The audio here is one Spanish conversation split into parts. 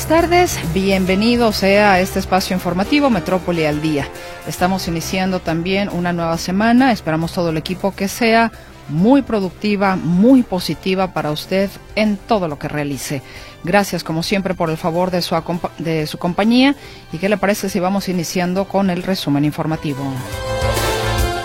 Buenas tardes, bienvenido sea a este espacio informativo Metrópoli al Día. Estamos iniciando también una nueva semana, esperamos todo el equipo que sea muy productiva, muy positiva para usted en todo lo que realice. Gracias como siempre por el favor de su, de su compañía y qué le parece si vamos iniciando con el resumen informativo.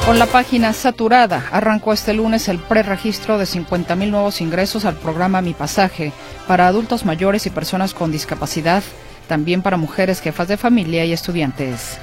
Con la página saturada, arrancó este lunes el preregistro de 50.000 nuevos ingresos al programa Mi Pasaje para adultos mayores y personas con discapacidad, también para mujeres jefas de familia y estudiantes.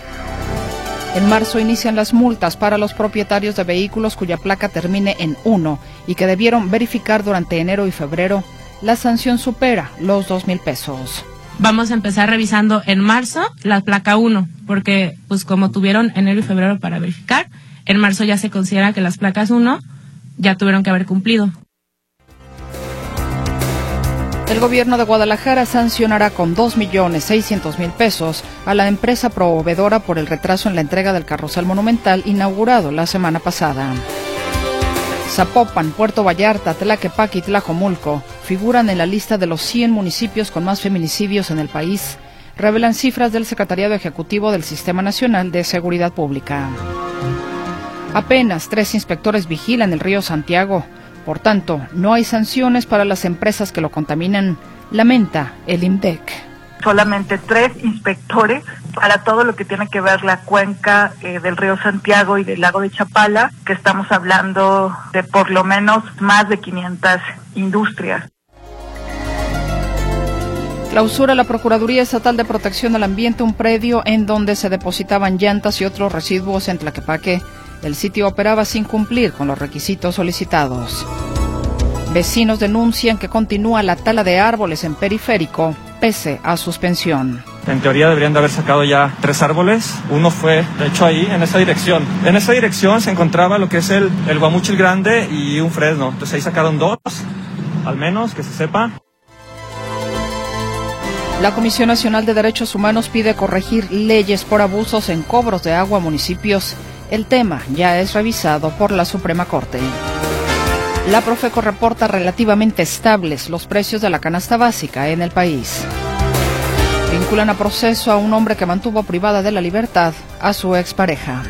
En marzo inician las multas para los propietarios de vehículos cuya placa termine en 1 y que debieron verificar durante enero y febrero. La sanción supera los 2 mil pesos. Vamos a empezar revisando en marzo la placa 1, porque pues como tuvieron enero y febrero para verificar, en marzo ya se considera que las placas 1 ya tuvieron que haber cumplido. El gobierno de Guadalajara sancionará con 2.600.000 pesos a la empresa proveedora por el retraso en la entrega del carrusel monumental inaugurado la semana pasada. Zapopan, Puerto Vallarta, Tlaquepaque y Tlajomulco figuran en la lista de los 100 municipios con más feminicidios en el país, revelan cifras del Secretariado Ejecutivo del Sistema Nacional de Seguridad Pública. Apenas tres inspectores vigilan el río Santiago. Por tanto, no hay sanciones para las empresas que lo contaminan, lamenta el INDEC. Solamente tres inspectores para todo lo que tiene que ver la cuenca eh, del río Santiago y del lago de Chapala, que estamos hablando de por lo menos más de 500 industrias. Clausura la Procuraduría Estatal de Protección al Ambiente un predio en donde se depositaban llantas y otros residuos en Tlaquepaque el sitio operaba sin cumplir con los requisitos solicitados. Vecinos denuncian que continúa la tala de árboles en periférico pese a suspensión. En teoría deberían de haber sacado ya tres árboles. Uno fue, de hecho, ahí, en esa dirección. En esa dirección se encontraba lo que es el, el guamuchil grande y un fresno. Entonces ahí sacaron dos, al menos, que se sepa. La Comisión Nacional de Derechos Humanos pide corregir leyes por abusos en cobros de agua a municipios el tema ya es revisado por la Suprema Corte. La Profeco reporta relativamente estables los precios de la canasta básica en el país. Vinculan a proceso a un hombre que mantuvo privada de la libertad a su expareja.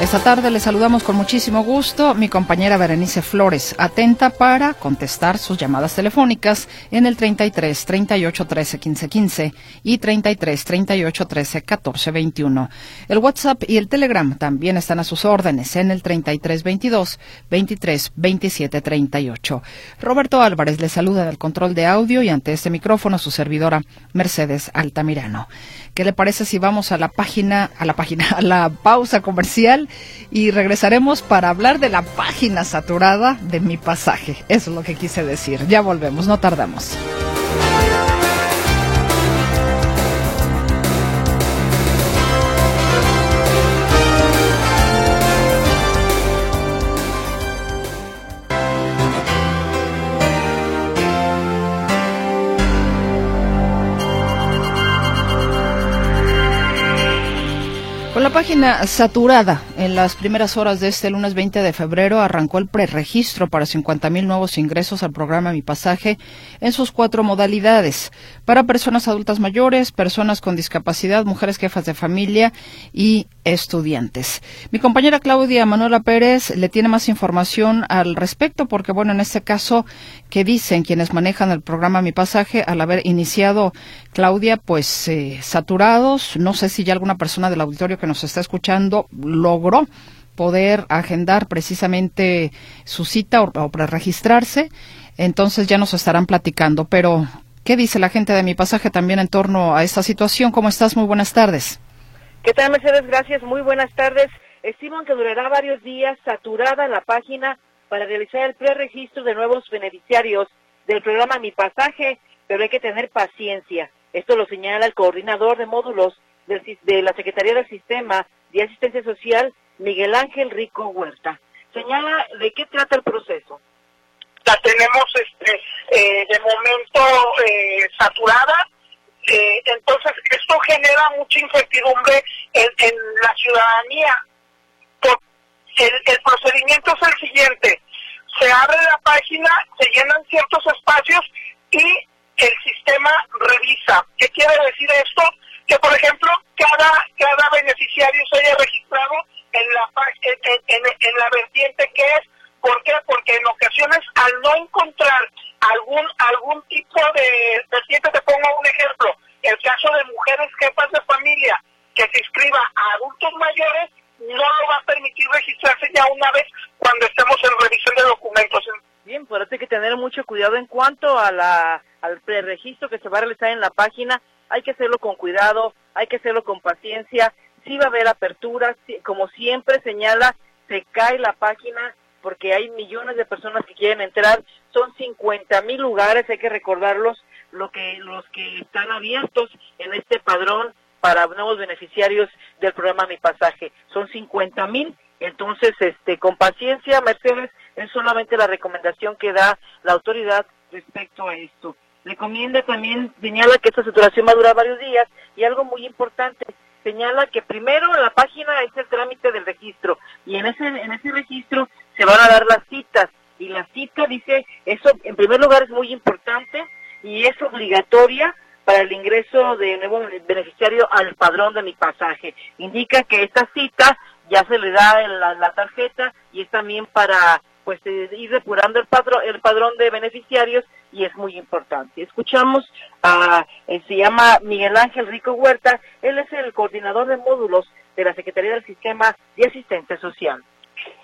Esta tarde le saludamos con muchísimo gusto mi compañera Berenice Flores, atenta para contestar sus llamadas telefónicas en el 33 38 13 15 15 y 33 38 13 14 21. El WhatsApp y el Telegram también están a sus órdenes en el 33 22 23 27 38. Roberto Álvarez le saluda del control de audio y ante este micrófono su servidora Mercedes Altamirano. ¿Qué le parece si vamos a la página, a la página, a la pausa comercial y regresaremos para hablar de la página saturada de mi pasaje? Eso es lo que quise decir. Ya volvemos, no tardamos. Página saturada, en las primeras horas de este lunes 20 de febrero arrancó el preregistro para 50.000 nuevos ingresos al programa Mi Pasaje en sus cuatro modalidades, para personas adultas mayores, personas con discapacidad, mujeres jefas de familia y estudiantes. Mi compañera Claudia Manuela Pérez le tiene más información al respecto porque, bueno, en este caso, que dicen quienes manejan el programa Mi Pasaje al haber iniciado, Claudia, pues eh, saturados, no sé si ya alguna persona del auditorio que nos está escuchando logró poder agendar precisamente su cita o, o registrarse, entonces ya nos estarán platicando. Pero, ¿qué dice la gente de mi pasaje también en torno a esta situación? ¿Cómo estás? Muy buenas tardes. ¿Qué tal, Mercedes? Gracias. Muy buenas tardes. Estiman que durará varios días saturada la página para realizar el preregistro de nuevos beneficiarios del programa Mi Pasaje. pero hay que tener paciencia. Esto lo señala el coordinador de módulos de la Secretaría del Sistema de Asistencia Social, Miguel Ángel Rico Huerta. Señala de qué trata el proceso. La tenemos este, eh, de momento eh, saturada, eh, entonces esto genera mucha incertidumbre en, la ciudadanía. El, el procedimiento es el siguiente, se abre la página, se llenan ciertos espacios y el sistema revisa. ¿Qué quiere decir esto? Que, por ejemplo, cada, cada beneficiario se haya registrado en la, en, en, la vertiente que es. ¿Por qué? Porque en ocasiones, al no encontrar algún algún tipo de vertiente, te pongo un ejemplo, el caso de mujeres jefas de familia que se inscriba a adultos mayores, no lo va a permitir registrarse ya una vez cuando estemos en revisión de documentos. Bien, pues hay que tener mucho cuidado en cuanto a la, al preregistro que se va a realizar en la página. Que hacerlo con cuidado, hay que hacerlo con paciencia. Sí va a haber aperturas, como siempre señala, se cae la página porque hay millones de personas que quieren entrar. Son 50 mil lugares, hay que recordarlos, lo que, los que están abiertos en este padrón para nuevos beneficiarios del programa Mi Pasaje. Son 50 mil entonces, este, con paciencia, Mercedes, es solamente la recomendación que da la autoridad respecto a esto. Recomienda también, señala que esta saturación va a durar varios días y algo muy importante, señala que primero la página es el trámite del registro y en ese, en ese registro se van a dar las citas y la cita dice, eso en primer lugar es muy importante y es obligatoria para el ingreso de nuevo beneficiario al padrón de mi pasaje. Indica que esta cita ya se le da la, tarjeta y es también para pues eh, ir depurando el padrón, el padrón de beneficiarios y es muy importante. Escuchamos a, eh, se llama Miguel Ángel Rico Huerta, él es el coordinador de módulos de la Secretaría del Sistema de Asistencia Social.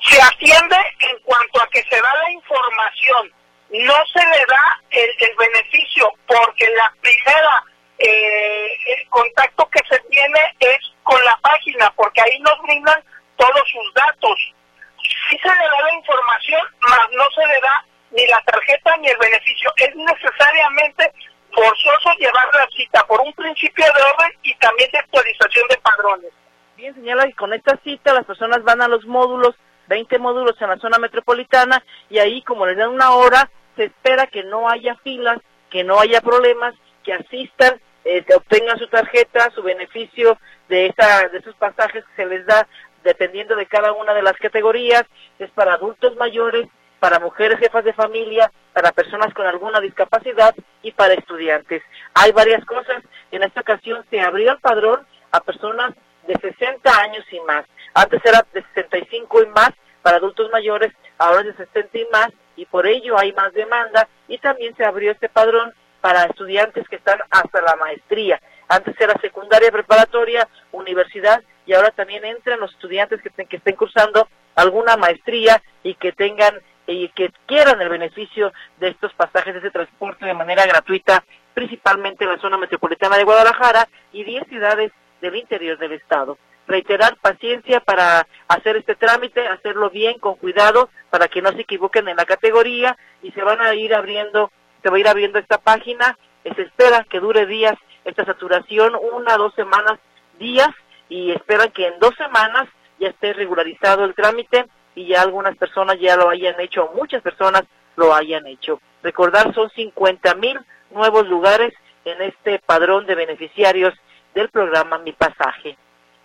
Se atiende en cuanto a que se da la información, no se le da el, beneficio porque la primera eh, el contacto que se tiene es con la página, porque ahí nos brindan todos sus datos. Sí se le da la información, mas no se le da ni la tarjeta ni el beneficio. Es necesariamente forzoso llevar la cita por un principio de orden y también de actualización de padrones. Bien, señala que con esta cita las personas van a los módulos, 20 módulos en la zona metropolitana, y ahí como les dan una hora, se espera que no haya filas, que no haya problemas, que asistan, eh, que obtengan su tarjeta, su beneficio de, esa, de esos pasajes que se les da dependiendo de cada una de las categorías, es para adultos mayores, para mujeres jefas de familia, para personas con alguna discapacidad y para estudiantes. Hay varias cosas. En esta ocasión se abrió el padrón a personas de 60 años y más. Antes era de 65 y más para adultos mayores, ahora es de 60 y más y por ello hay más demanda y también se abrió este padrón para estudiantes que están hasta la maestría. Antes era secundaria, preparatoria, universidad y ahora también entran los estudiantes que, que estén cursando alguna maestría y que tengan y que quieran el beneficio de estos pasajes de ese transporte de manera gratuita, principalmente en la zona metropolitana de Guadalajara y 10 ciudades del interior del estado. Reiterar paciencia para hacer este trámite, hacerlo bien, con cuidado, para que no se equivoquen en la categoría y se van a ir abriendo, se va a ir abriendo esta página. Se espera que dure días esta saturación, una, dos semanas, días, y esperan que en dos semanas ya esté regularizado el trámite y ya algunas personas ya lo hayan hecho, muchas personas lo hayan hecho. Recordar, son 50 mil nuevos lugares en este padrón de beneficiarios del programa Mi Pasaje.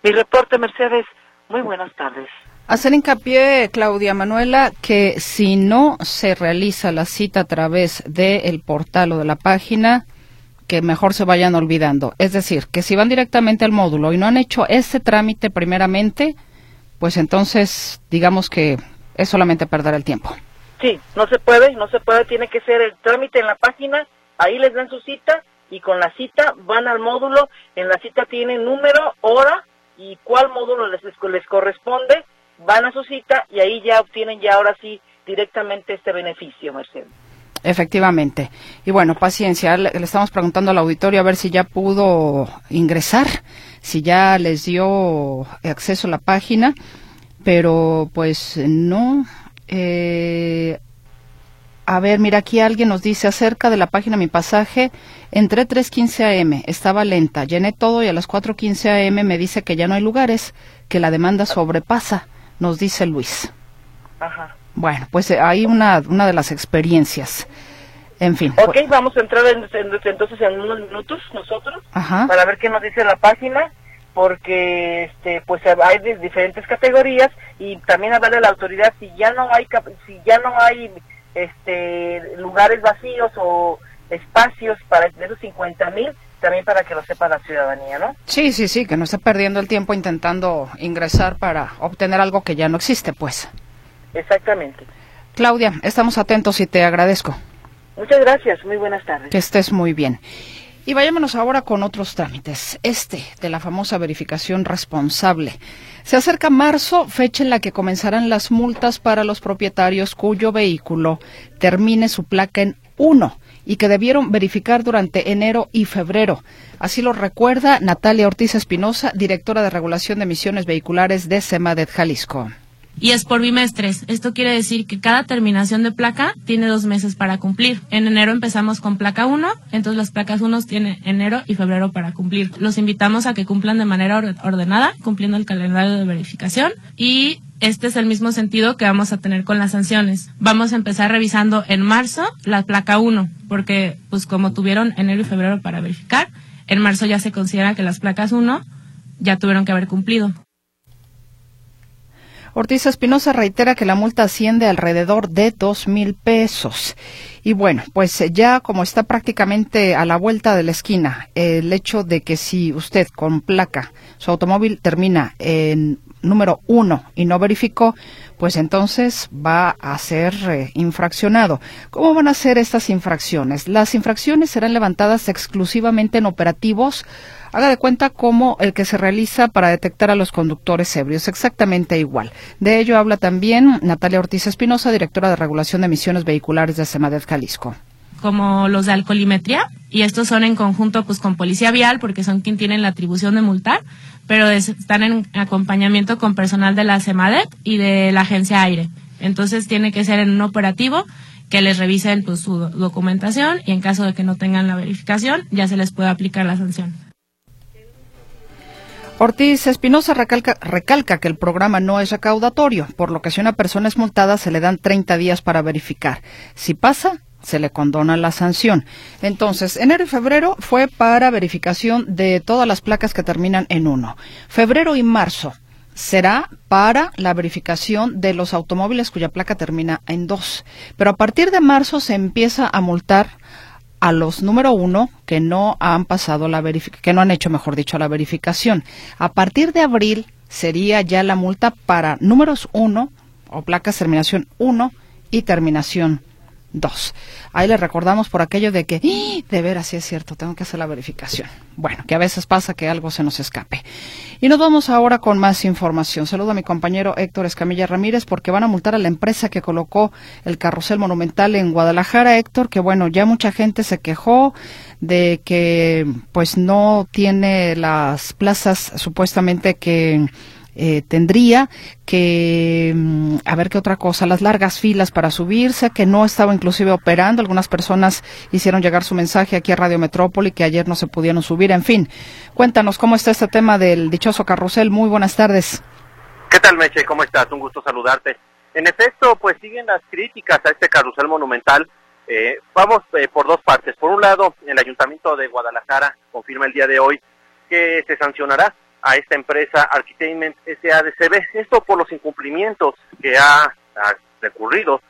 Mi reporte, Mercedes, muy buenas tardes. Hacer hincapié, Claudia Manuela, que si no se realiza la cita a través del portal o de la página, que mejor se vayan olvidando. Es decir, que si van directamente al módulo y no han hecho ese trámite primeramente, pues entonces digamos que es solamente perder el tiempo. Sí, no se puede, no se puede, tiene que ser el trámite en la página, ahí les dan su cita y con la cita van al módulo, en la cita tienen número, hora y cuál módulo les, les corresponde, van a su cita y ahí ya obtienen ya ahora sí directamente este beneficio, Mercedes. Efectivamente. Y bueno, paciencia. Le, estamos preguntando al auditorio a ver si ya pudo ingresar, si ya les dio acceso a la página, pero pues no. Eh, A ver, mira, aquí alguien nos dice acerca de la página Mi Pasaje, entré 3.15 am, estaba lenta, llené todo y a las 4.15 am me dice que ya no hay lugares, que la demanda sobrepasa, nos dice Luis. Ajá. Bueno, pues eh, hay una, una de las experiencias. En fin. Ok, vamos a entrar en- en- entonces en unos minutos nosotros Ajá. para ver qué nos dice la página porque este pues hay de diferentes categorías y también hablar de la autoridad si ya no hay si ya no hay este lugares vacíos o espacios para esos 50 mil también para que lo sepa la ciudadanía no Sí, sí, sí, que no esté perdiendo el tiempo intentando ingresar para obtener algo que ya no existe, pues. Exactamente Claudia, estamos atentos y te agradezco. muchas gracias muy buenas tardes Que estés muy bien. Y vayámonos ahora con otros trámites. Este de la famosa verificación responsable. Se acerca marzo, fecha en la que comenzarán las multas para los propietarios cuyo vehículo termine su placa en 1 y que debieron verificar durante enero y febrero. Así lo recuerda Natalia Ortiz Espinosa, directora de regulación de emisiones vehiculares de Semadet Jalisco. Y es por bimestres. Esto quiere decir que cada terminación de placa tiene dos meses para cumplir. En enero empezamos con placa 1, entonces las placas 1 tienen enero y febrero para cumplir. Los invitamos a que cumplan de manera or- ordenada, cumpliendo el calendario de verificación y este es el mismo sentido que vamos a tener con las sanciones. Vamos a empezar revisando en marzo la placa 1, porque pues como tuvieron enero y febrero para verificar, en marzo ya se considera que las placas 1 ya tuvieron que haber cumplido. Ortiz Espinosa reitera que la multa asciende alrededor de dos mil pesos. Y bueno, pues eh, ya como está prácticamente a la vuelta de la esquina, el hecho de que si usted con placa, su automóvil termina en número uno y no verificó, pues entonces va a ser eh, infraccionado. ¿Cómo van a ser estas infracciones? Las infracciones serán levantadas exclusivamente en operativos Haga de cuenta como el que se realiza para detectar a los conductores ebrios, exactamente igual. De ello habla también Natalia Ortiz Espinosa, directora de regulación de emisiones vehiculares de Semadet Jalisco. Como los de alcoholimetría y estos son en conjunto pues con policía vial porque son quien tienen la atribución de multar, pero es- están en acompañamiento con personal de la CEMADET y de la agencia aire. Entonces tiene que ser en un operativo que les revisen pues su do- documentación y en caso de que no tengan la verificación ya se les puede aplicar la sanción. Ortiz Espinosa recalca, recalca que el programa no es recaudatorio, por lo que si una persona es multada se le dan 30 días para verificar. Si pasa, se le condona la sanción. Entonces, enero y febrero fue para verificación de todas las placas que terminan en uno. Febrero y marzo será para la verificación de los automóviles cuya placa termina en dos. Pero a partir de marzo se empieza a multar a los número uno que no han pasado la que no han hecho, mejor dicho, la verificación. A partir de abril sería ya la multa para números uno o placas terminación uno y terminación dos. Ahí le recordamos por aquello de que, ¡ih! de veras, sí es cierto, tengo que hacer la verificación. Bueno, que a veces pasa que algo se nos escape. Y nos vamos ahora con más información. Saludo a mi compañero Héctor Escamilla Ramírez porque van a multar a la empresa que colocó el carrusel monumental en Guadalajara. Héctor, que bueno, ya mucha gente se quejó de que pues no tiene las plazas supuestamente que eh, tendría que mm, a ver qué otra cosa, las largas filas para subirse, que no estaba inclusive operando. Algunas personas hicieron llegar su mensaje aquí a Radio Metrópoli que ayer no se pudieron subir. En fin, cuéntanos cómo está este tema del dichoso carrusel. Muy buenas tardes. ¿Qué tal, Meche? ¿Cómo estás? Un gusto saludarte. En efecto, pues siguen las críticas a este carrusel monumental. Eh, vamos eh, por dos partes. Por un lado, el Ayuntamiento de Guadalajara confirma el día de hoy que se sancionará a esta empresa Architainment SADCB. Esto por los incumplimientos que ha, recurrido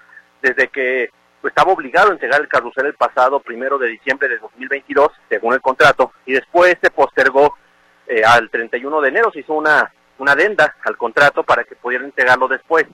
desde que estaba obligado a entregar el carrusel el pasado primero de diciembre de 2022, según el contrato, y después se postergó eh, al 31 de enero, se hizo una, una adenda al contrato para que pudiera entregarlo después.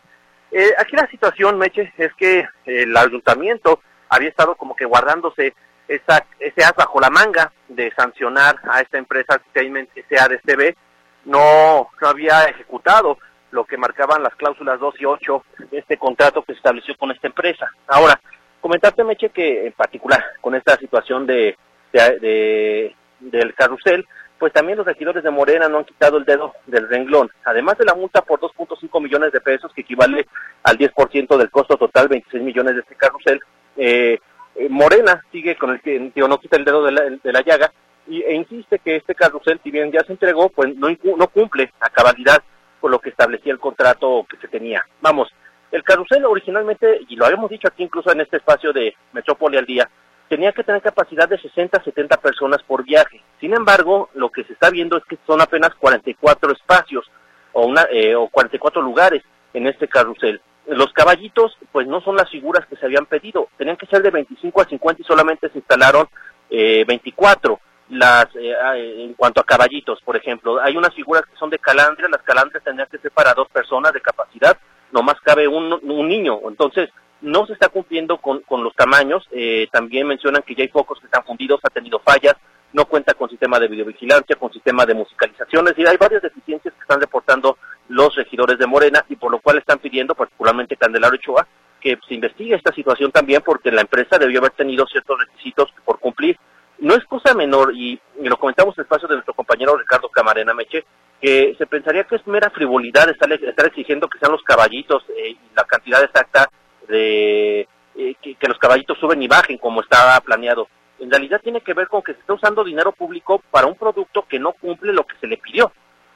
Eh, aquí la situación, Meche, es que el ayuntamiento había estado como que guardándose esa, ese as bajo la manga de sancionar a esta empresa Entertainment SADCB, no, no había ejecutado lo que marcaban las cláusulas 2 y 8 de este contrato que se estableció con esta empresa. Ahora, comentarte, Meche, que en particular con esta situación de, de, de- del carrusel, pues también los regidores de Morena no han quitado el dedo del renglón. Además de la multa por 2.5 millones de pesos, que equivale al 10% del costo total, 26 millones de este carrusel, Eh, eh, Morena sigue con el que no quita el dedo de la, de la llaga y, e insiste que este carrusel, si bien ya se entregó, pues no, no cumple a cabalidad con lo que establecía el contrato que se tenía. Vamos, el carrusel originalmente, y lo habíamos dicho aquí incluso en este espacio de Metrópoli al día, tenía que tener capacidad de 60 a 70 personas por viaje. Sin embargo, lo que se está viendo es que son apenas 44 espacios o, una, eh, o 44 lugares en este carrusel. Los caballitos, pues no son las figuras que se habían pedido, tenían que ser de 25 a 50 y solamente se instalaron eh, 24 las eh, ah, en cuanto a caballitos, por ejemplo, hay unas figuras que son de calandria, las calandrias tendrían que ser para dos personas de capacidad, nomás cabe un, niño, entonces no se está cumpliendo con, con los tamaños, eh, también mencionan que ya hay focos que están fundidos, ha tenido fallas, no cuenta con sistema de videovigilancia, con sistema de musicalizaciones, y hay varias deficiencias que están reportando los regidores de Morena y por lo cual están pidiendo, particularmente Candelario Ochoa, que se investigue esta situación también porque la empresa debió haber tenido ciertos requisitos por cumplir no es cosa menor, y, lo comentamos en el espacio de nuestro compañero Ricardo Camarena Meche, que se pensaría que es mera frivolidad estar, estar exigiendo que sean los caballitos eh, y la cantidad exacta de eh, que, los caballitos suben y bajen como estaba planeado. En realidad tiene que ver con que se está usando dinero público para un producto que no cumple lo que se le pidió.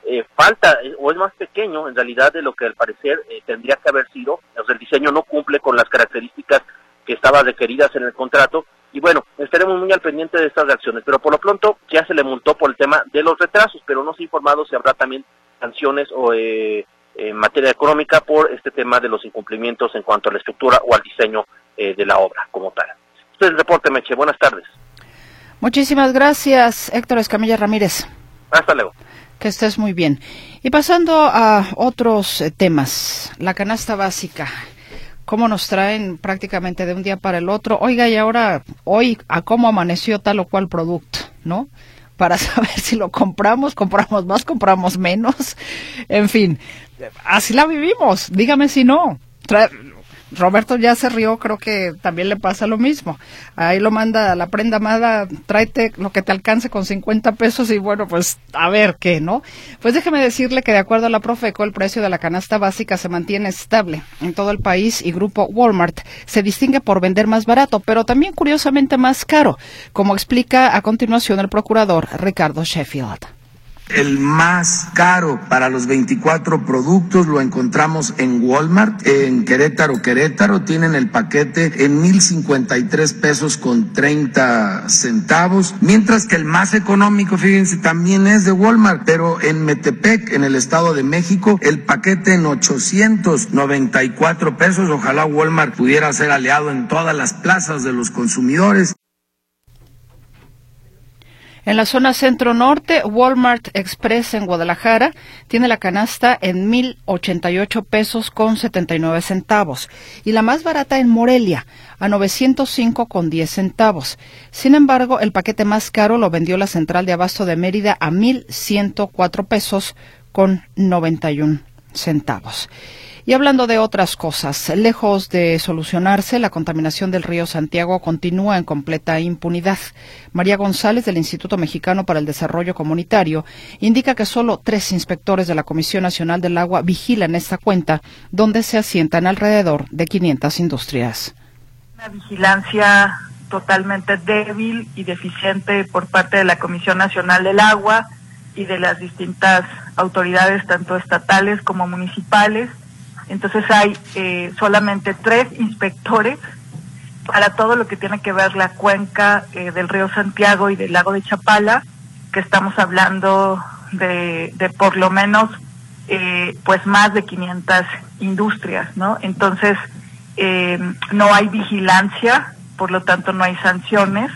Eh, falta o es más pequeño en realidad de lo que al parecer tendría que haber sido. el diseño no cumple con las características que estaban requeridas en el contrato y bueno, estaremos muy al pendiente de estas reacciones, pero por lo pronto ya se le multó por el tema de los retrasos, pero no se ha informado si habrá también sanciones o eh, en materia económica por este tema de los incumplimientos en cuanto a la estructura o al diseño eh, de la obra como tal. Este es el reporte, Meche. Buenas tardes. Muchísimas gracias, Héctor Escamilla Ramírez. Hasta luego. Que estés muy bien. Y pasando a otros eh, temas, la canasta básica cómo nos traen prácticamente de un día para el otro. Oiga, y ahora, hoy, a cómo amaneció tal o cual producto, ¿no? Para saber si lo compramos, compramos más, compramos menos. En fin, así la vivimos. Dígame si no. Roberto ya se rió, creo que también le pasa lo mismo. Ahí lo manda la prenda amada, tráete lo que te alcance con 50 pesos y bueno, pues a ver qué, ¿no? Pues déjeme decirle que de acuerdo a la Profeco, el precio de la canasta básica se mantiene estable en todo el país y Grupo Walmart se distingue por vender más barato, pero también curiosamente más caro, como explica a continuación el procurador Ricardo Sheffield. El más caro para los 24 productos lo encontramos en Walmart, en Querétaro, Querétaro. Tienen el paquete en 1053 pesos con 30 centavos. Mientras que el más económico, fíjense, también es de Walmart, pero en Metepec, en el Estado de México, el paquete en 894 pesos. Ojalá Walmart pudiera ser aliado en todas las plazas de los consumidores. En la zona centro-norte, Walmart Express en Guadalajara tiene la canasta en 1.088 pesos con 79 centavos y la más barata en Morelia a 905 con 10 centavos. Sin embargo, el paquete más caro lo vendió la central de abasto de Mérida a 1.104 pesos con 91 centavos. Y hablando de otras cosas, lejos de solucionarse, la contaminación del río Santiago continúa en completa impunidad. María González, del Instituto Mexicano para el Desarrollo Comunitario, indica que solo tres inspectores de la Comisión Nacional del Agua vigilan esta cuenta, donde se asientan alrededor de 500 industrias. Una vigilancia totalmente débil y deficiente por parte de la Comisión Nacional del Agua y de las distintas autoridades, tanto estatales como municipales entonces hay eh, solamente tres inspectores para todo lo que tiene que ver la cuenca eh, del río Santiago y del lago de Chapala, que estamos hablando de, de por lo menos eh, pues más de 500 industrias, ¿no? Entonces no hay vigilancia, por lo tanto no hay sanciones.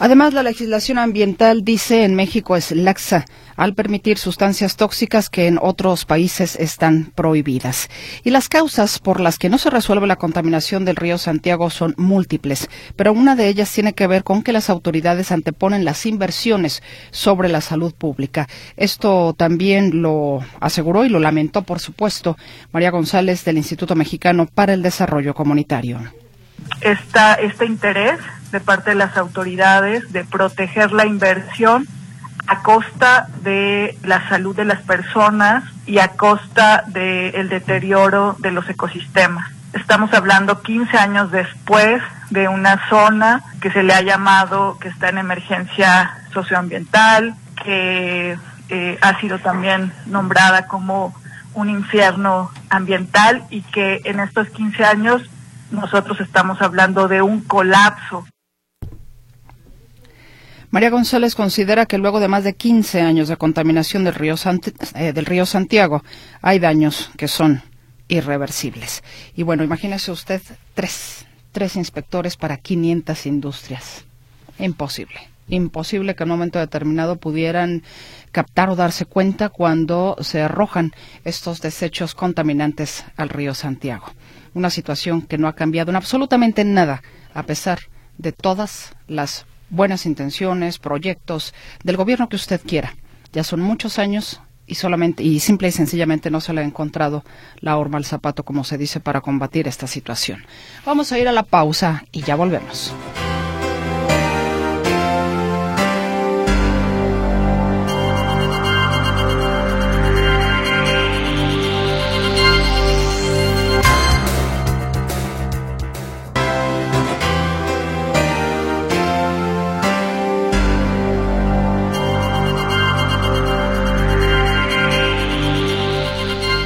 Además, la legislación ambiental dice en México es laxa al permitir sustancias tóxicas que en otros países están prohibidas. Y las causas por las que no se resuelve la contaminación del río Santiago son múltiples, pero una de ellas tiene que ver con que las autoridades anteponen las inversiones sobre la salud pública. Esto también lo aseguró y lo lamentó, por supuesto, María González del Instituto Mexicano para el Desarrollo Comunitario. este interés de parte de las autoridades de proteger la inversión a costa de la salud de las personas y a costa del deterioro de los ecosistemas. Estamos hablando 15 años después de una zona que se le ha llamado que está en emergencia socioambiental, que eh, ha sido también nombrada como un infierno ambiental y que en estos 15 años nosotros estamos hablando de un colapso. María González considera que luego de más de 15 años de contaminación del río, eh, del río Santiago hay daños que son irreversibles. Y bueno, imagínese usted tres, tres inspectores para 500 industrias. Imposible imposible que en un momento determinado pudieran captar o darse cuenta cuando se arrojan estos desechos contaminantes al río Santiago. Una situación que no ha cambiado en absolutamente nada, a pesar de todas las buenas intenciones, proyectos del gobierno que usted quiera. Ya son muchos años y solamente y simple y sencillamente no se le ha encontrado la horma al zapato, como se dice, para combatir esta situación. Vamos a ir a la pausa y ya volvemos.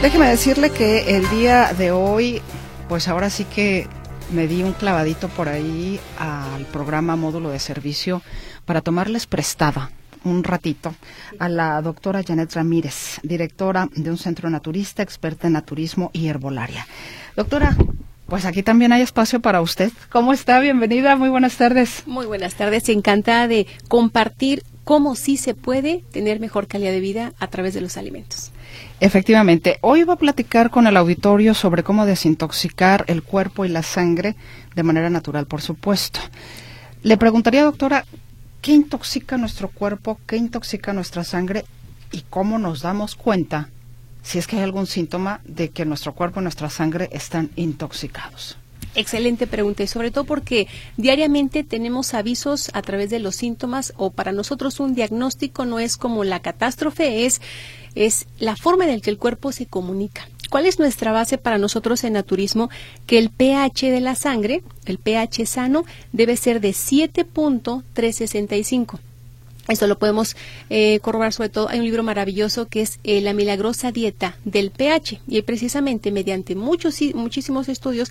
Déjeme decirle que el día de hoy, pues ahora sí que me di un clavadito por ahí al programa módulo de servicio para tomarles prestada un ratito a la doctora Janet Ramírez, directora de un centro naturista, experta en naturismo y herbolaria. Doctora, pues aquí también hay espacio para usted. ¿Cómo está? Bienvenida, muy buenas tardes. Muy buenas tardes, encantada de compartir cómo sí se puede tener mejor calidad de vida a través de los alimentos. Efectivamente, hoy voy a platicar con el auditorio sobre cómo desintoxicar el cuerpo y la sangre de manera natural, por supuesto. Le preguntaría, doctora, ¿qué intoxica nuestro cuerpo, qué intoxica nuestra sangre y cómo nos damos cuenta si es que hay algún síntoma de que nuestro cuerpo y nuestra sangre están intoxicados? Excelente pregunta y sobre todo porque diariamente tenemos avisos a través de los síntomas o para nosotros un diagnóstico no es como la catástrofe, es es la forma en la que el cuerpo se comunica. ¿Cuál es nuestra base para nosotros en naturismo? Que el pH de la sangre, el pH sano, debe ser de 7.365. Esto lo podemos eh, corroborar sobre todo. Hay un libro maravilloso que es eh, La milagrosa dieta del pH y precisamente mediante muchos, muchísimos estudios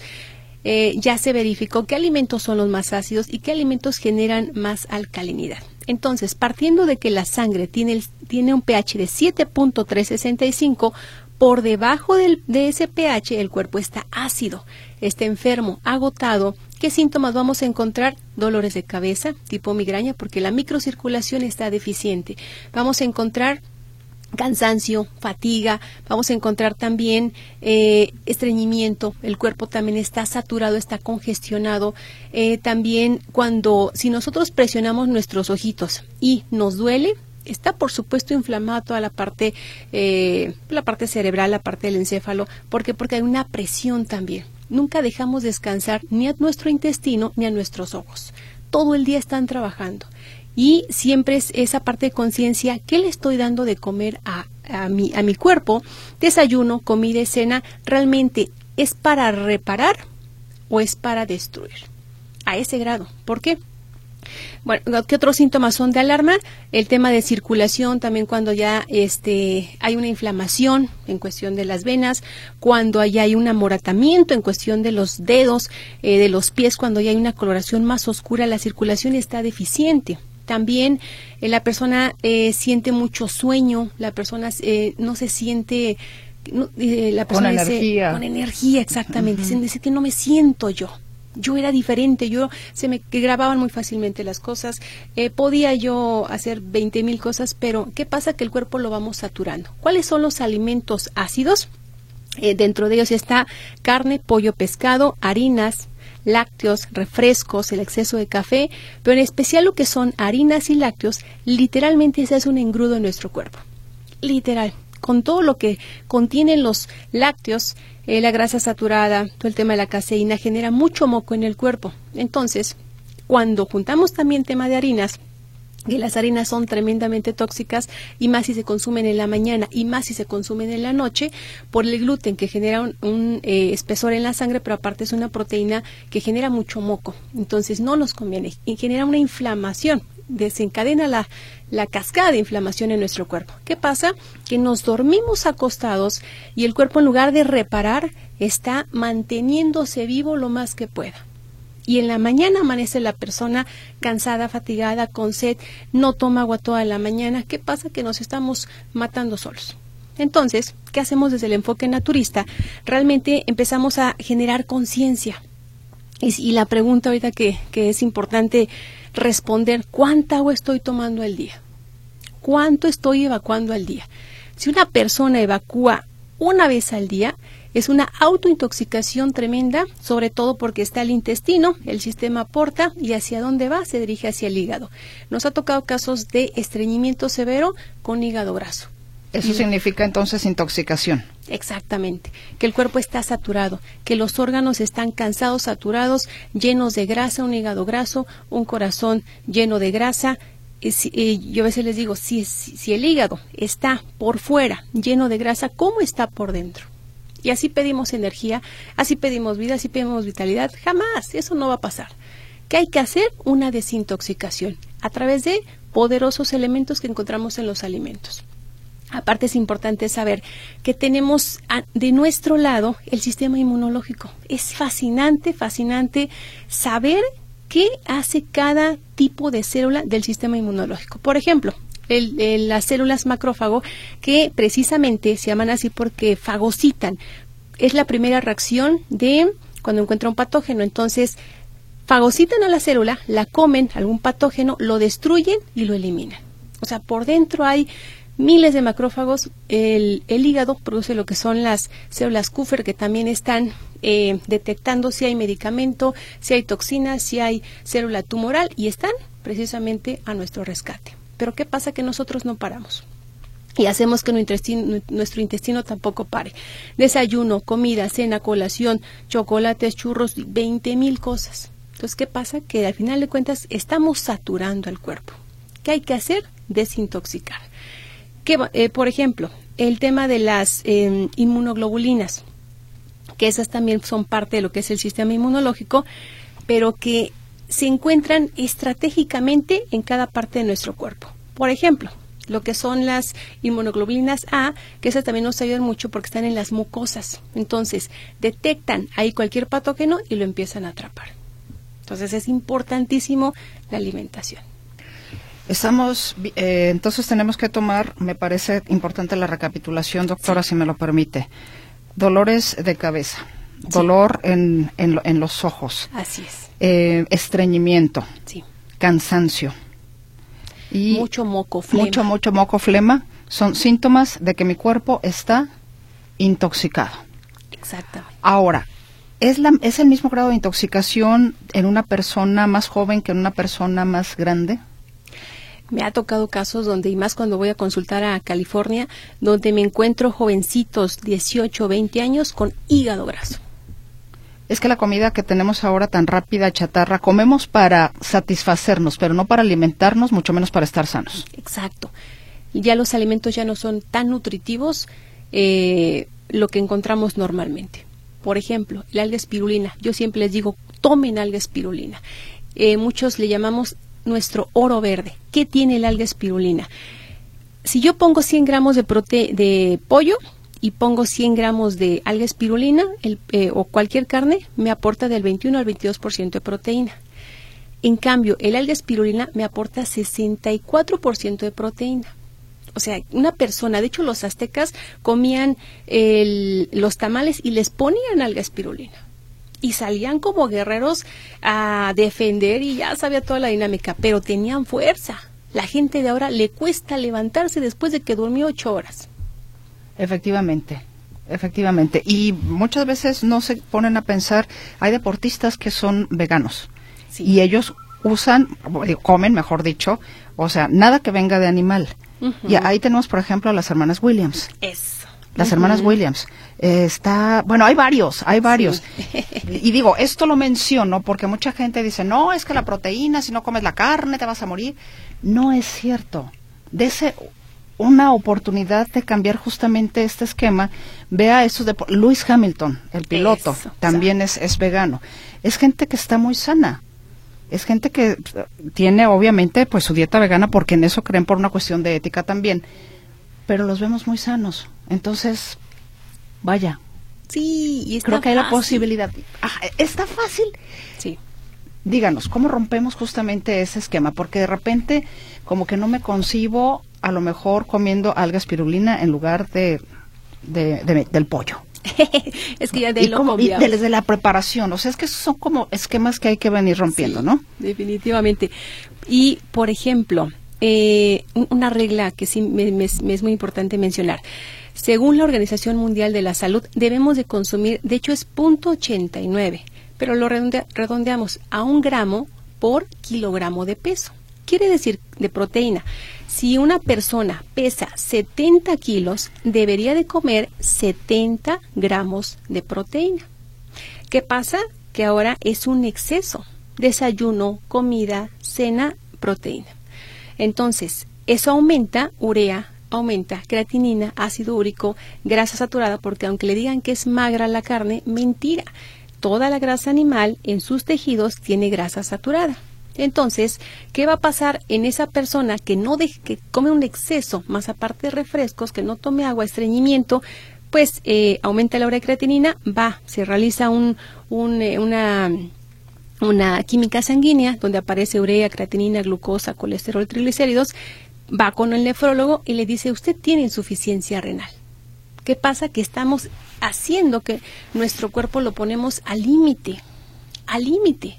eh, ya se verificó qué alimentos son los más ácidos y qué alimentos generan más alcalinidad. Entonces, partiendo de que la sangre tiene, tiene un pH de 7.365, por debajo del, de ese pH el cuerpo está ácido, está enfermo, agotado. ¿Qué síntomas vamos a encontrar? Dolores de cabeza, tipo migraña, porque la microcirculación está deficiente. Vamos a encontrar cansancio, fatiga, vamos a encontrar también eh, estreñimiento, el cuerpo también está saturado, está congestionado, eh, también cuando si nosotros presionamos nuestros ojitos y nos duele, está por supuesto inflamada toda la parte, eh, la parte cerebral, la parte del encéfalo, porque porque hay una presión también. Nunca dejamos descansar ni a nuestro intestino ni a nuestros ojos. Todo el día están trabajando y siempre es esa parte de conciencia, ¿qué le estoy dando de comer a, a, mi, a mi cuerpo? Desayuno, comida, cena, ¿realmente es para reparar o es para destruir? A ese grado. ¿Por qué? Bueno, ¿qué otros síntomas son de alarma? El tema de circulación, también cuando ya este, hay una inflamación en cuestión de las venas, cuando ya hay un amoratamiento en cuestión de los dedos, eh, de los pies, cuando ya hay una coloración más oscura, la circulación está deficiente. También eh, la persona eh, siente mucho sueño, la persona eh, no se siente la persona con energía. con energía, exactamente. Dice que no me siento yo. Yo era diferente, yo se me grababan muy fácilmente las cosas, podía yo hacer 20 mil cosas, pero ¿qué pasa? Que el cuerpo lo vamos saturando. ¿Cuáles son los alimentos ácidos? dentro de ellos está carne, pollo, pescado, harinas, lácteos, refrescos, el exceso de café, pero en especial lo que son harinas y lácteos, literalmente se hace un engrudo en nuestro cuerpo. Literal. Con todo lo que contienen los lácteos, eh, la grasa saturada, todo el tema de la caseína genera mucho moco en el cuerpo. Entonces, cuando juntamos también tema de harinas, que las harinas son tremendamente tóxicas y más si se consumen en la mañana y más si se consumen en la noche por el gluten que genera un, eh, espesor en la sangre, pero aparte es una proteína que genera mucho moco. Entonces no nos conviene y genera una inflamación, desencadena la, la cascada de inflamación en nuestro cuerpo. ¿Qué pasa? Que nos dormimos acostados y el cuerpo en lugar de reparar está manteniéndose vivo lo más que pueda y en la mañana amanece la persona cansada, fatigada, con sed, no toma agua toda la mañana. ¿Qué pasa? Que nos estamos matando solos. Entonces, ¿qué hacemos desde el enfoque naturista? Realmente empezamos a generar conciencia. Y, la pregunta ahorita que, que es importante responder, ¿cuánta agua estoy tomando al día? ¿Cuánto estoy evacuando al día? Si una persona evacúa una vez al día, es una autointoxicación tremenda, sobre todo porque está el intestino, el sistema aporta y hacia dónde va se dirige hacia el hígado. Nos ha tocado casos de estreñimiento severo con hígado graso. Eso significa entonces intoxicación. Exactamente, que el cuerpo está saturado, que los órganos están cansados, saturados, llenos de grasa, un hígado graso, un corazón lleno de grasa. Y yo a veces les digo, si, si el hígado está por fuera lleno de grasa, ¿cómo está por dentro? Y así pedimos energía, así pedimos vida, así pedimos vitalidad. Jamás, eso no va a pasar. ¿Qué hay que hacer? Una desintoxicación a través de poderosos elementos que encontramos en los alimentos. Aparte es importante saber que tenemos de nuestro lado el sistema inmunológico. Es fascinante, fascinante saber qué hace cada tipo de célula del sistema inmunológico. Por ejemplo, las células macrófago que precisamente se llaman así porque fagocitan. Es la primera reacción de cuando encuentra un patógeno. Entonces, fagocitan a la célula, la comen, algún patógeno, lo destruyen y lo eliminan. O sea, por dentro hay miles de macrófagos. El, hígado produce lo que son las células Kufer que también están eh, detectando si hay medicamento, si hay toxinas, si hay célula tumoral y están precisamente a nuestro rescate. Pero ¿qué pasa? Que nosotros no paramos. Y hacemos que nuestro intestino, tampoco pare. Desayuno, comida, cena, colación, chocolates, churros, 20 mil cosas. Entonces, ¿qué pasa? Que al final de cuentas estamos saturando el cuerpo. ¿Qué hay que hacer? Desintoxicar. Eh, por ejemplo, el tema de las em, inmunoglobulinas, que esas también son parte de lo que es el sistema inmunológico, pero que se encuentran estratégicamente en cada parte de nuestro cuerpo. Por ejemplo, lo que son las inmunoglobulinas A, que esas también nos ayudan mucho porque están en las mucosas. Entonces, detectan ahí cualquier patógeno y lo empiezan a atrapar. Entonces, es importantísimo la alimentación. Estamos, eh, entonces tenemos que tomar, me parece importante la recapitulación, doctora, si me lo permite. Dolores de cabeza, dolor en, en los ojos. Así es eh, estreñimiento, cansancio y mucho moco, flema. mucho mucho moco, flema, son síntomas de que mi cuerpo está intoxicado. Exactamente. Ahora, ¿es, la, ¿es el mismo grado de intoxicación en una persona más joven que en una persona más grande? Me ha tocado casos donde, y más cuando voy a consultar a California, donde me encuentro jovencitos, 18 o 20 años, con hígado graso es que la comida que tenemos ahora tan rápida, chatarra, comemos para satisfacernos, pero no para alimentarnos, mucho menos para estar sanos. Exacto. Ya los alimentos ya no son tan nutritivos eh, lo que encontramos normalmente. Por ejemplo, el alga espirulina. Yo siempre les digo, tomen alga espirulina. Eh, muchos le llamamos nuestro oro verde. ¿Qué tiene el alga espirulina? Si yo pongo 100 gramos de, de pollo, y pongo 100 gramos de alga espirulina eh, o cualquier carne, me aporta del 21 al 22% de proteína. En cambio, el alga espirulina me aporta 64% de proteína. O sea, una persona, de hecho los aztecas comían los tamales y les ponían alga espirulina. Y salían como guerreros a defender y ya sabía toda la dinámica, pero tenían fuerza. La gente de ahora le cuesta levantarse después de que durmió ocho horas. Efectivamente, efectivamente. Y muchas veces no se ponen a pensar, hay deportistas que son veganos y ellos usan, comen, mejor dicho, o sea, nada que venga de animal. Y ahí tenemos, por ejemplo, a las hermanas Williams. Eso. las hermanas Williams. está, bueno, hay varios, hay varios. y digo, esto lo menciono porque mucha gente dice, no, es que la proteína, si no comes la carne, te vas a morir. No es cierto. Dese una oportunidad de cambiar justamente este esquema. Vea eso de Lewis Hamilton, el piloto, también es, es vegano. Es gente que está muy sana es gente que tiene obviamente pues su dieta vegana porque en eso creen por una cuestión de ética también pero los vemos muy sanos. Entonces, vaya. Sí, y creo que hay la posibilidad. ¿Está fácil? Sí. Díganos, ¿cómo rompemos justamente ese esquema? Porque de repente, como que no me concibo a lo mejor comiendo alga espirulina en lugar de, del pollo. es que ya de lo desde la preparación, o sea, es que son como esquemas que hay que venir rompiendo, ¿no? Definitivamente. Y, por ejemplo, eh, una regla que sí me, es muy importante mencionar. Según la Organización Mundial de la Salud, debemos de consumir, de hecho es punto 89, pero lo redondeamos a un gramo por kilogramo de peso. Quiere decir de proteína. Si una persona pesa 70 kilos, debería de comer 70 gramos de proteína. ¿Qué pasa? Que ahora es un exceso. Desayuno, comida, cena, proteína. Entonces, eso aumenta urea, aumenta creatinina, ácido úrico, grasa saturada, porque aunque le digan que es magra la carne, mentira. Toda la grasa animal en sus tejidos tiene grasa saturada. Entonces, ¿qué va a pasar en esa persona que no deje, que come un exceso, más aparte de refrescos, que no tome agua, estreñimiento? Pues eh, aumenta la urea creatinina, va, se realiza un, eh, una una química sanguínea donde aparece urea, creatinina, glucosa, colesterol, triglicéridos, va con el nefrólogo y le dice, usted tiene insuficiencia renal. ¿Qué pasa? Que estamos haciendo que nuestro cuerpo lo ponemos al límite, al límite.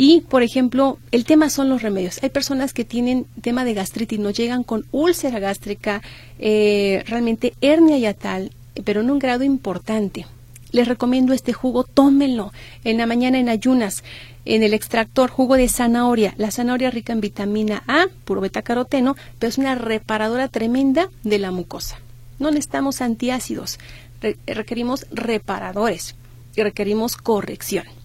Y, por ejemplo, el tema son los remedios. Hay personas que tienen tema de gastritis, nos llegan con úlcera gástrica, eh, realmente hernia yatal, pero en un grado importante les recomiendo este jugo, tómenlo en la mañana en ayunas. En el extractor, jugo de zanahoria. La zanahoria rica en vitamina A, puro betacaroteno, pero es una reparadora tremenda de la mucosa. No necesitamos antiácidos, requerimos reparadores y requerimos corrección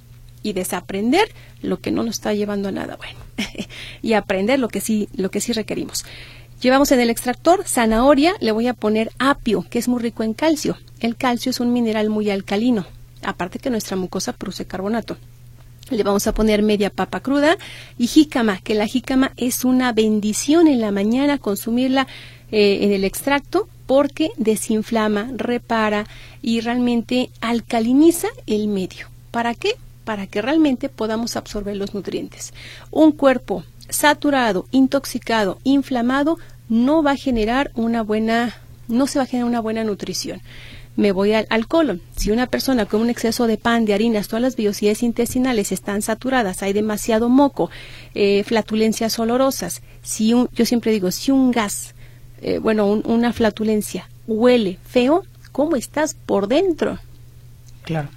y desaprender lo que no nos está llevando a nada bueno y aprender lo que sí lo que sí requerimos. Llevamos en el extractor zanahoria, le voy a poner apio, que es muy rico en calcio. El calcio es un mineral muy alcalino, aparte que nuestra mucosa produce carbonato. Le vamos a poner media papa cruda y jícama, que la jícama es una bendición en la mañana consumirla eh, en el extracto porque desinflama, repara y realmente alcaliniza el medio. ¿Para qué? Para que realmente podamos absorber los nutrientes. Un cuerpo saturado, intoxicado, inflamado, no va a generar una buena, no se va a generar una buena nutrición. Me voy al, colon. Si una persona con un exceso de pan, de harinas, todas las biosidades intestinales están saturadas, hay demasiado moco, eh, flatulencias olorosas. Si yo siempre digo, si un gas, eh, bueno, una flatulencia huele feo, ¿cómo estás por dentro? Claro.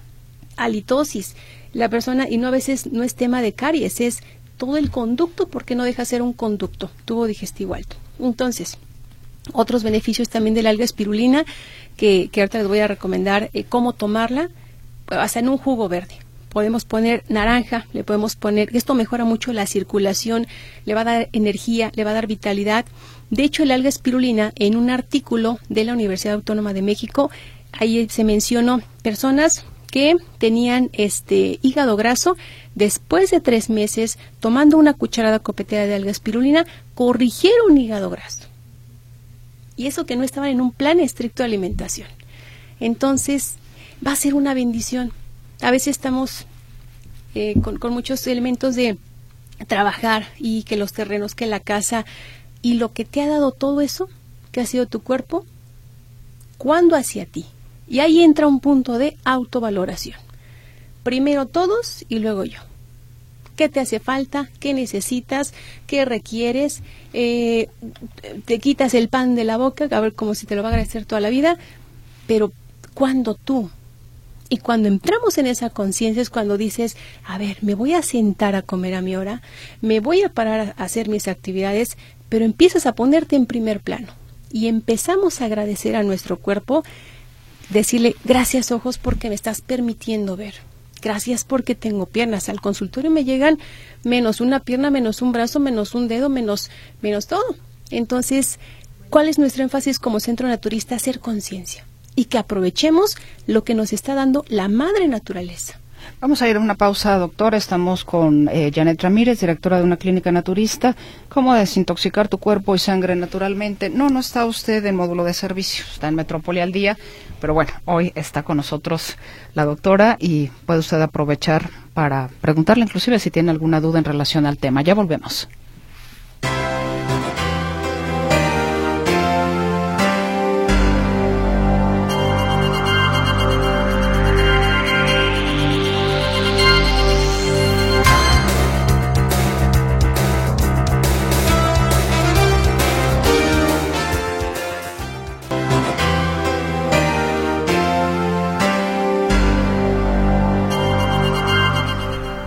Halitosis. La persona, y no a veces no es tema de caries, es todo el conducto porque no deja ser un conducto, tubo digestivo alto. Entonces, otros beneficios también de la alga espirulina, que, que ahorita les voy a recomendar eh, cómo tomarla, hasta en un jugo verde. Podemos poner naranja, le podemos poner, esto mejora mucho la circulación, le va a dar energía, le va a dar vitalidad. De hecho, el alga espirulina, en un artículo de la Universidad Autónoma de México, ahí se mencionó personas que tenían este hígado graso, después de tres meses, tomando una cucharada copetera de alga espirulina, corrigieron hígado graso. Y eso que no estaban en un plan estricto de alimentación. Entonces, va a ser una bendición. A veces estamos eh, con, con muchos elementos de trabajar y que los terrenos, que la casa, y lo que te ha dado todo eso, que ha sido tu cuerpo, ¿cuándo hacia ti? Y ahí entra un punto de autovaloración. Primero todos y luego yo. ¿Qué te hace falta? ¿Qué necesitas? ¿Qué requieres? Eh, te quitas el pan de la boca, a ver como si te lo va a agradecer toda la vida, pero cuando tú y cuando entramos en esa conciencia es cuando dices, a ver, me voy a sentar a comer a mi hora, me voy a parar a hacer mis actividades, pero empiezas a ponerte en primer plano. y empezamos a agradecer a nuestro cuerpo, decirle gracias ojos porque me estás permitiendo ver. Gracias porque tengo piernas. Al consultorio me llegan menos una pierna, menos un brazo, menos un dedo, menos, menos todo. Entonces, ¿cuál es nuestro énfasis como centro naturista? Hacer conciencia y que aprovechemos lo que nos está dando la madre naturaleza. Vamos a ir a una pausa, doctora. Estamos con eh, Janet Ramírez, directora de una clínica naturista. ¿Cómo desintoxicar tu cuerpo y sangre naturalmente? No, no está usted en módulo de servicio, está en Metrópoli al día. Pero bueno, hoy está con nosotros la doctora y puede usted aprovechar para preguntarle inclusive si tiene alguna duda en relación al tema. Ya volvemos.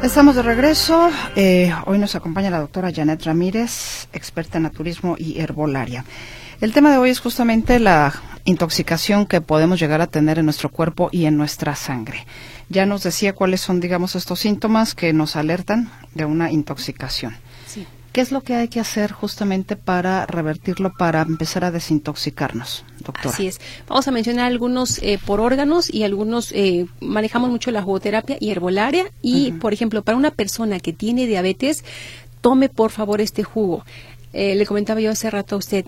Estamos de regreso. Eh, hoy nos acompaña la doctora Janet Ramírez, experta en naturismo y herbolaria. El tema de hoy es justamente la intoxicación que podemos llegar a tener en nuestro cuerpo y en nuestra sangre. Ya nos decía cuáles son, digamos, estos síntomas que nos alertan de una intoxicación. ¿Qué es lo que hay que hacer justamente para revertirlo, para empezar a desintoxicarnos, doctora? Así es. Vamos a mencionar algunos eh, por órganos y algunos eh, manejamos mucho la jugoterapia y herbolaria. Y, por ejemplo, para una persona que tiene diabetes, tome por favor este jugo. Eh, le comentaba yo hace rato a usted,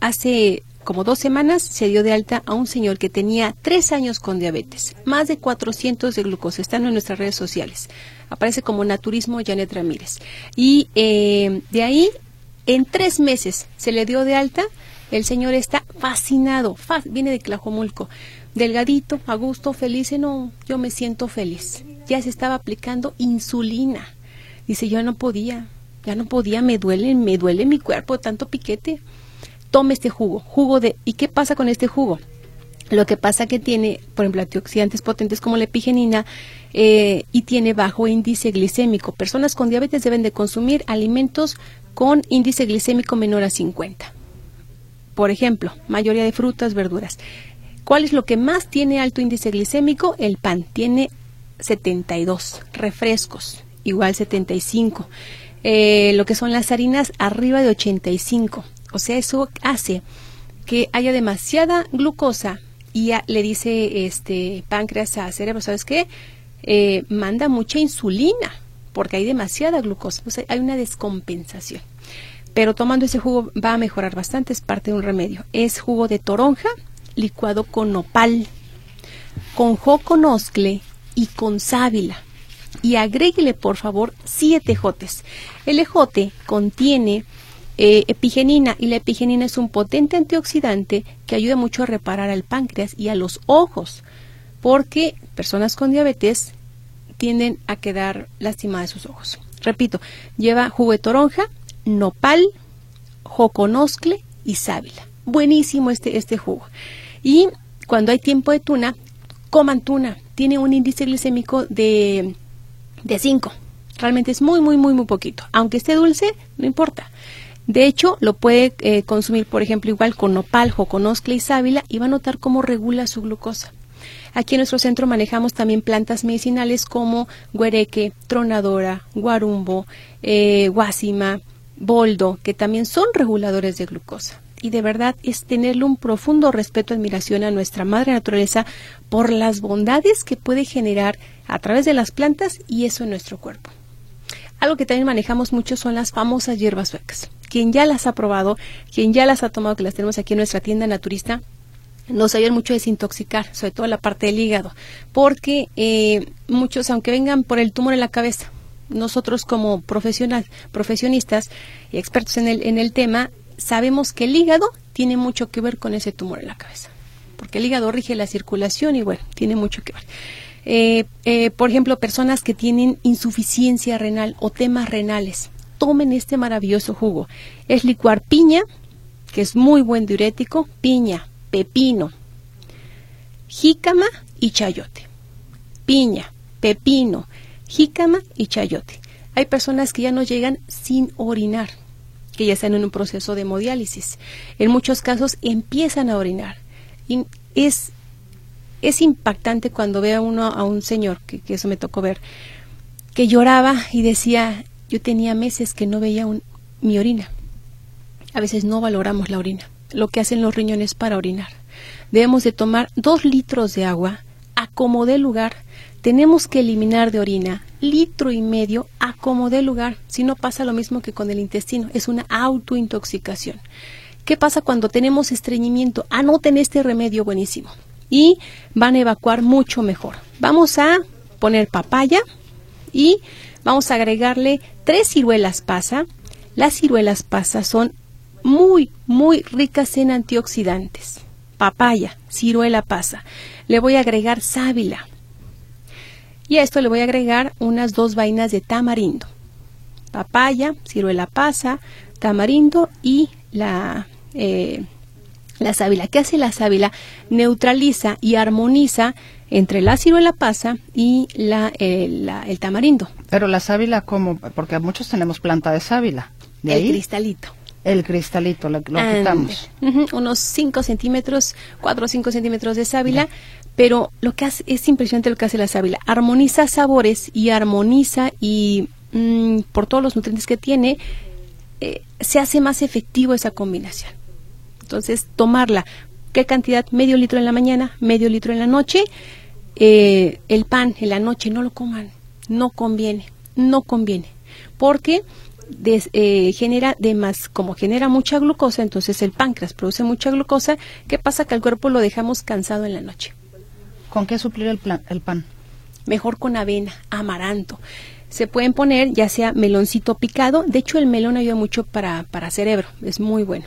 hace como dos semanas se dio de alta a un señor que tenía tres años con diabetes, más de 400 de glucosa, están en nuestras redes sociales. Aparece como Naturismo Janet Ramírez. Y eh, de ahí, en tres meses se le dio de alta, el señor está fascinado, viene de Tlajomulco, delgadito, a gusto, feliz, no, yo me siento feliz. Ya se estaba aplicando insulina. Dice, yo no podía, ya no podía, me duele, me duele mi cuerpo, tanto piquete tome este jugo, jugo de... ¿Y qué pasa con este jugo? Lo que pasa que tiene, por ejemplo, antioxidantes potentes como la epigenina eh, y tiene bajo índice glicémico. Personas con diabetes deben de consumir alimentos con índice glicémico menor a 50. Por ejemplo, mayoría de frutas, verduras. ¿Cuál es lo que más tiene alto índice glicémico? El pan. Tiene 72. Refrescos, igual 75. Eh, lo que son las harinas, arriba de 85. O sea, eso hace que haya demasiada glucosa le dice este páncreas a cerebro, ¿sabes qué? Eh, manda mucha insulina porque hay demasiada glucosa. Hay una descompensación. Pero tomando ese jugo va a mejorar bastante, es parte de un remedio. Es jugo de toronja licuado con nopal, con joconoscle y con sábila. Y agréguele, por favor, siete ejotes. El ejote contiene eh, epigenina y la epigenina es un potente antioxidante que ayuda mucho a reparar al páncreas y a los ojos porque personas con diabetes tienden a quedar lastimadas sus ojos. Repito, lleva jugo de toronja, nopal, joconoscle y sábila. Buenísimo este, este jugo. Y cuando hay tiempo de tuna, coman tuna. Tiene un índice glicémico de 5. Realmente es muy, muy, muy, muy poquito. Aunque esté dulce, no importa. De hecho, lo puede eh, consumir, por ejemplo, igual con nopal, joconoscle y sábila y va a notar cómo regula su glucosa. Aquí en nuestro centro manejamos también plantas medicinales como guereque, tronadora, guarumbo, eh, boldo, que también son reguladores de glucosa. Y de verdad es tenerle un profundo respeto y admiración a nuestra madre naturaleza por las bondades que puede generar a través de las plantas y eso en nuestro cuerpo. Algo que también manejamos mucho son las famosas hierbas suecas. Quien ya las ha probado, quien ya las ha tomado, que las tenemos aquí en nuestra tienda naturista, nos ayudan mucho a desintoxicar, sobre todo la parte del hígado, porque eh, muchos, aunque vengan por el tumor en la cabeza, nosotros como profesional, profesionistas y expertos en el, en el tema, sabemos que el hígado tiene mucho que ver con ese tumor en la cabeza, porque el hígado rige la circulación y bueno, tiene mucho que ver. Eh, eh, por ejemplo, personas que tienen insuficiencia renal o temas renales, tomen este maravilloso jugo. Es licuar piña, que es muy buen diurético, piña, pepino, jícama y chayote. Piña, pepino, jícama y chayote. Hay personas que ya no llegan sin orinar. que ya están en un proceso de hemodiálisis. En muchos casos empiezan a orinar. Y es, es impactante cuando ve a uno a un señor, que, eso me tocó ver, que lloraba y decía, yo tenía meses que no veía mi orina. A veces no valoramos la orina, lo que hacen los riñones para orinar. Debemos de tomar dos litros de agua a como dé lugar. Tenemos que eliminar de orina litro y medio a como dé lugar. Si no pasa lo mismo que con el intestino, es una autointoxicación. ¿Qué pasa cuando tenemos estreñimiento? Anoten este remedio buenísimo y van a evacuar mucho mejor. Vamos a poner papaya, y vamos a agregarle tres ciruelas pasa. Las ciruelas pasa son muy, muy ricas en antioxidantes. Papaya, ciruela pasa. Le voy a agregar sábila. Y a esto le voy a agregar unas dos vainas de tamarindo. Papaya, ciruela pasa, tamarindo y la, eh, la sábila. ¿Qué hace la sábila? Neutraliza y armoniza entre la ciruela pasa y la, el tamarindo. Pero la sábila, ¿cómo? Porque muchos tenemos planta de sábila. ¿De el cristalito. El cristalito, lo, quitamos. unos 5 centímetros, 4 o 5 centímetros de sábila. Pero lo que hace, es impresionante lo que hace la sábila. Armoniza sabores y armoniza y mm, por todos los nutrientes que tiene, eh, se hace más efectivo esa combinación. Entonces, tomarla. ¿Qué cantidad? Medio litro en la mañana, medio litro en la noche eh, el pan en la noche no lo coman, no conviene, no conviene, porque eh, genera de más, como genera mucha glucosa, entonces el páncreas produce mucha glucosa, ¿qué pasa? Que al cuerpo lo dejamos cansado en la noche. ¿Con qué suplir el, el pan? Mejor con avena, amaranto. Se pueden poner ya sea meloncito picado, de hecho el melón ayuda mucho para, para cerebro, es muy bueno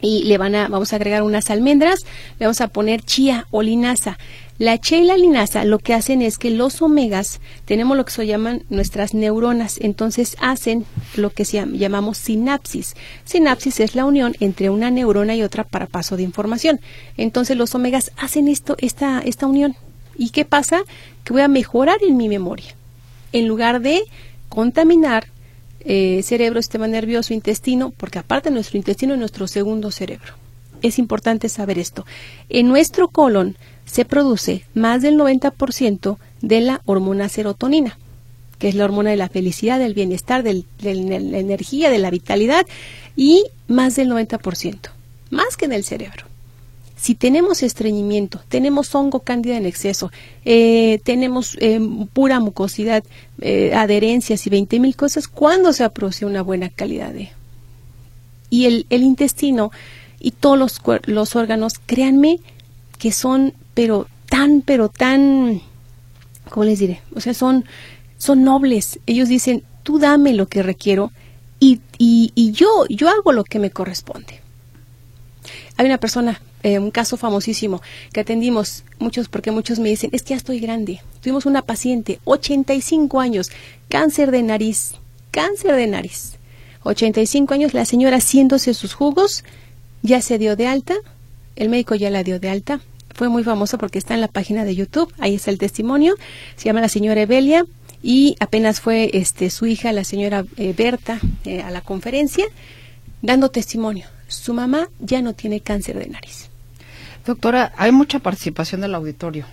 y le van a, vamos a agregar unas almendras, le vamos a poner chía o linaza. La chía y la linaza lo que hacen es que los omegas tenemos lo que se llaman nuestras neuronas, entonces hacen lo que se llamamos sinapsis. Sinapsis es la unión entre una neurona y otra para paso de información. Entonces los omegas hacen esto, esta, esta unión. ¿Y qué pasa? Que voy a mejorar en mi memoria. En lugar de contaminar eh, cerebro, sistema nervioso, intestino, porque aparte nuestro intestino es nuestro segundo cerebro. Es importante saber esto. En nuestro colon se produce más del 90% de la hormona serotonina, que es la hormona de la felicidad, del bienestar, de la energía, de la vitalidad, y más del 90%, más que en el cerebro. Si tenemos estreñimiento, tenemos hongo cándida en exceso, eh, tenemos eh, pura mucosidad, eh, adherencias y 20 mil cosas, ¿cuándo se produce una buena calidad de? Y el, el intestino y todos los, los órganos, créanme que son, pero tan, pero tan, ¿cómo les diré? O sea, son, son nobles. Ellos dicen, tú dame lo que requiero y, y, y yo, yo hago lo que me corresponde. Hay una persona eh, un caso famosísimo que atendimos muchos porque muchos me dicen, es que ya estoy grande. Tuvimos una paciente, 85 años, cáncer de nariz, cáncer de nariz. 85 años, la señora haciéndose sus jugos, ya se dio de alta, el médico ya la dio de alta. Fue muy famosa porque está en la página de YouTube, ahí está el testimonio. Se llama la señora Evelia y apenas fue este su hija, la señora eh, Berta, eh, a la conferencia dando testimonio. Su mamá ya no tiene cáncer de nariz. Doctora, hay mucha participación del auditorio.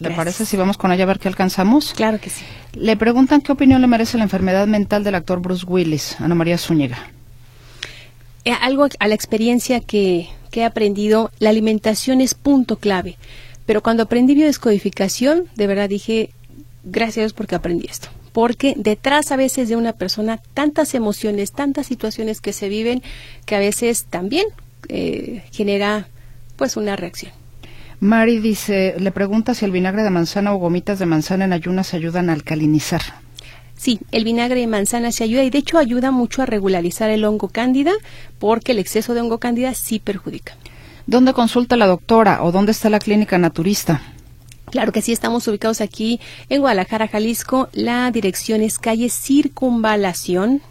¿Le parece si vamos con ella a ver qué alcanzamos? Claro que sí. Le preguntan qué opinión le merece la enfermedad mental del actor Bruce Willis, Ana María Zúñiga. Eh, algo a la experiencia que, que he aprendido, la alimentación es punto clave. Pero cuando aprendí biodescodificación, de verdad dije, gracias a Dios porque aprendí esto. Porque detrás a veces de una persona tantas emociones, tantas situaciones que se viven, que a veces también eh, genera pues una reacción. Mari dice, le pregunta si el vinagre de manzana o gomitas de manzana en ayunas ayudan a alcalinizar. Sí, el vinagre de manzana se ayuda y de hecho ayuda mucho a regularizar el hongo cándida porque el exceso de hongo cándida sí perjudica. ¿Dónde consulta la doctora o dónde está la clínica naturista? Claro que sí, estamos ubicados aquí en Guadalajara, Jalisco. La dirección es calle Circunvalación,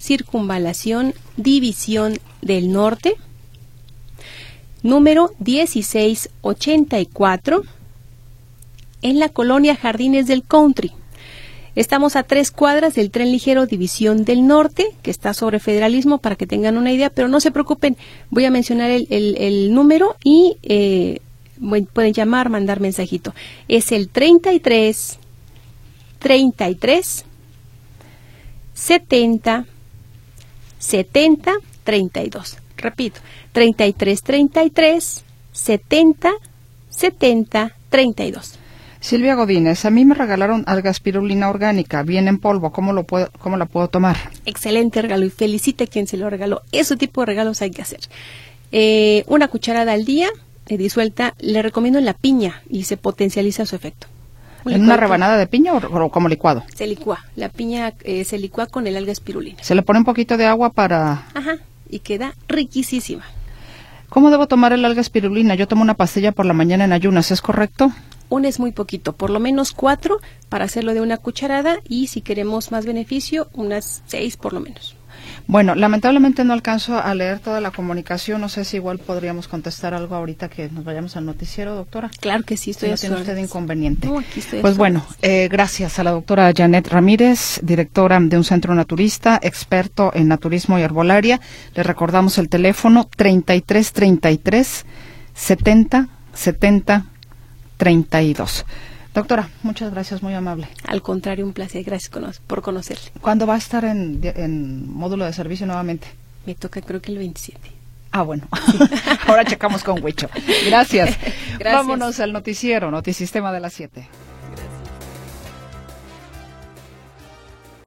Circunvalación, División del Norte número 1684 en la colonia Jardines del Country. Estamos a tres cuadras del tren ligero División del Norte, que está sobre federalismo, para que tengan una idea, pero no se preocupen, voy a mencionar el, número y eh, pueden llamar, mandar mensajito. Es el 33 33 70 70 32. Repito, 33 33 70 70 32. Silvia Godínez, a mí me regalaron alga espirulina orgánica, viene en polvo, ¿cómo, lo puedo, ¿cómo la puedo tomar? Excelente regalo y felicite a quien se lo regaló. Ese tipo de regalos hay que hacer. Eh, una cucharada al día, disuelta, le recomiendo en la piña y se potencializa su efecto. ¿En una rebanada de piña o, como licuado? Se licúa. La piña eh, se licúa con el alga espirulina. Se le pone un poquito de agua para... Ajá, y queda riquísima. ¿Cómo debo tomar el alga espirulina? Yo tomo una pastilla por la mañana en ayunas, ¿es correcto? Un es muy poquito, por lo menos cuatro para hacerlo de una cucharada y si queremos más beneficio, unas seis por lo menos. Bueno, lamentablemente no alcanzo a leer toda la comunicación. No sé si igual podríamos contestar algo ahorita que nos vayamos al noticiero, doctora. Claro que sí, estoy si no tiene usted inconveniente. pues bueno, eh, gracias a la doctora Janet Ramírez, directora de un centro naturista, experto en naturismo y herbolaria. Le recordamos el teléfono 3333 70 70 32. Doctora, muchas gracias, muy amable. Al contrario, un placer, gracias por conocerle. ¿Cuándo va a estar en, módulo de servicio nuevamente? Me toca creo que el 27. Ah, bueno. Ahora checamos con Huicho. Gracias. Gracias. Vámonos al noticiero, Notisistema de las 7.